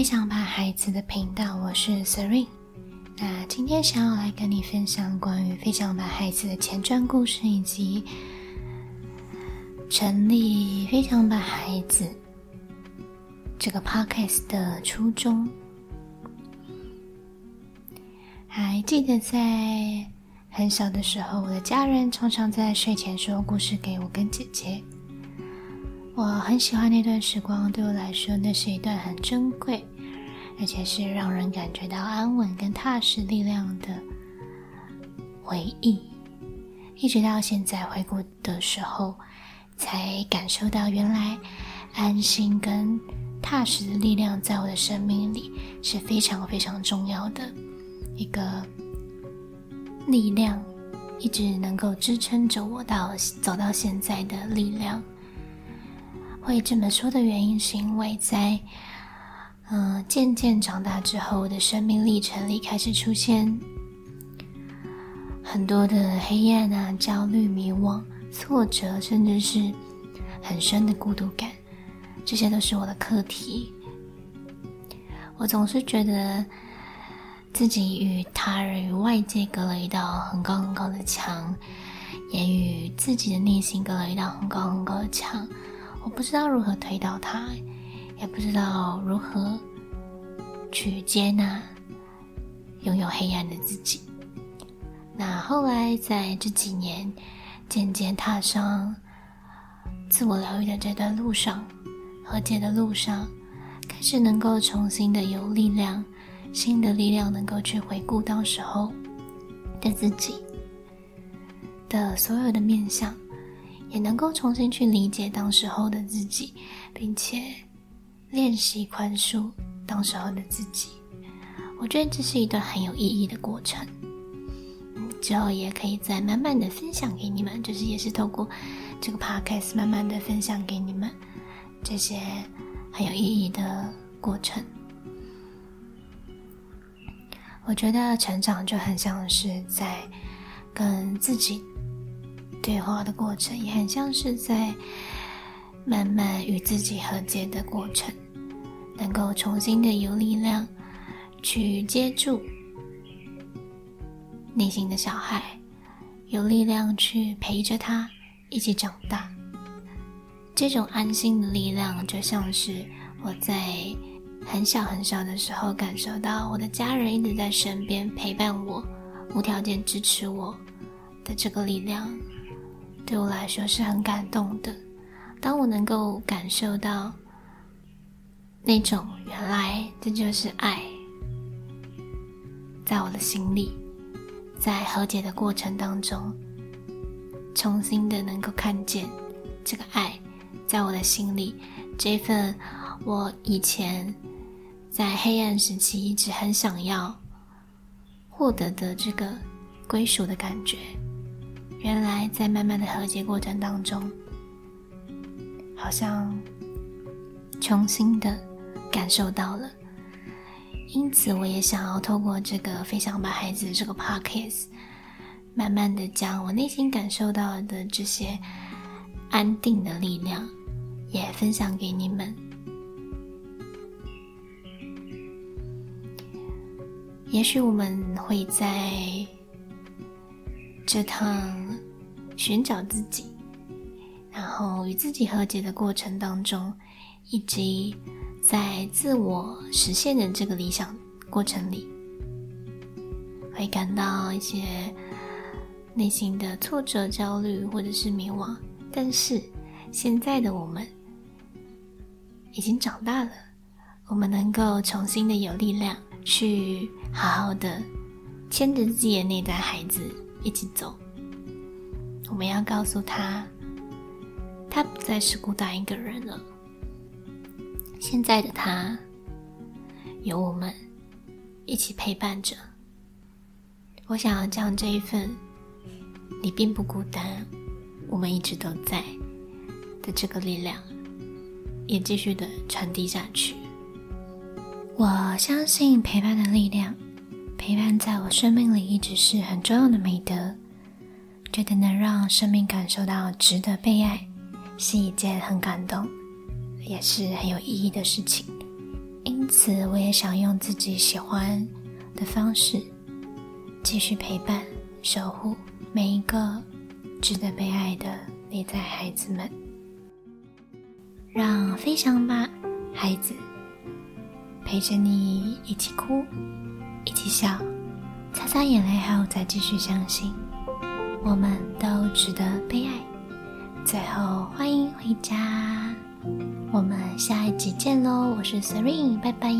飞翔吧孩子的频道，我是 Serene。那今天想要来跟你分享关于飞翔吧孩子的前传故事，以及成立飞翔吧孩子这个 podcast 的初衷。还记得在很小的时候，我的家人常常在睡前说故事给我跟姐姐。我很喜欢那段时光，对我来说，那是一段很珍贵，而且是让人感觉到安稳跟踏实力量的回忆。一直到现在回顾的时候，才感受到原来安心跟踏实的力量，在我的生命里是非常非常重要的一个力量，一直能够支撑着我到走到现在的力量。会这么说的原因，是因为在嗯渐渐长大之后我的生命历程里，开始出现很多的黑暗啊、焦虑、迷惘、挫折，甚至是很深的孤独感，这些都是我的课题。我总是觉得自己与他人、与外界隔了一道很高很高的墙，也与自己的内心隔了一道很高很高的墙。我不知道如何推倒它，也不知道如何去接纳拥有黑暗的自己。那后来在这几年，渐渐踏上自我疗愈的这段路上，和解的路上，开始能够重新的有力量，新的力量能够去回顾当时候的自己的所有的面相。也能够重新去理解当时候的自己，并且练习宽恕当时候的自己。我觉得这是一段很有意义的过程。之后也可以再慢慢的分享给你们，就是也是透过这个 podcast 慢慢的分享给你们这些很有意义的过程。我觉得成长就很像是在跟自己。对话的过程也很像是在慢慢与自己和解的过程，能够重新的有力量去接住内心的小孩，有力量去陪着他一起长大。这种安心的力量，就像是我在很小很小的时候感受到我的家人一直在身边陪伴我，无条件支持我的这个力量。对我来说是很感动的。当我能够感受到那种原来这就是爱，在我的心里，在和解的过程当中，重新的能够看见这个爱，在我的心里，这份我以前在黑暗时期一直很想要获得的这个归属的感觉。原来在慢慢的和解过程当中，好像重新的感受到了，因此我也想要透过这个飞翔吧孩子这个 podcast，慢慢的将我内心感受到的这些安定的力量，也分享给你们。也许我们会在。这趟寻找自己，然后与自己和解的过程当中，以及在自我实现的这个理想过程里，会感到一些内心的挫折、焦虑或者是迷惘。但是现在的我们已经长大了，我们能够重新的有力量去好好的牵着自己的那代孩子。一起走，我们要告诉他，他不再是孤单一个人了。现在的他，有我们一起陪伴着。我想要将这一份“你并不孤单，我们一直都在”的这个力量，也继续的传递下去。我相信陪伴的力量。陪伴在我生命里一直是很重要的美德，觉得能让生命感受到值得被爱，是一件很感动，也是很有意义的事情。因此，我也想用自己喜欢的方式，继续陪伴、守护每一个值得被爱的内在孩子们。让飞翔吧，孩子，陪着你一起哭，一起笑，擦擦眼泪后再继续相信，我们都值得被爱。最后，欢迎回家。我们下一集见喽！我是 Siren，拜拜。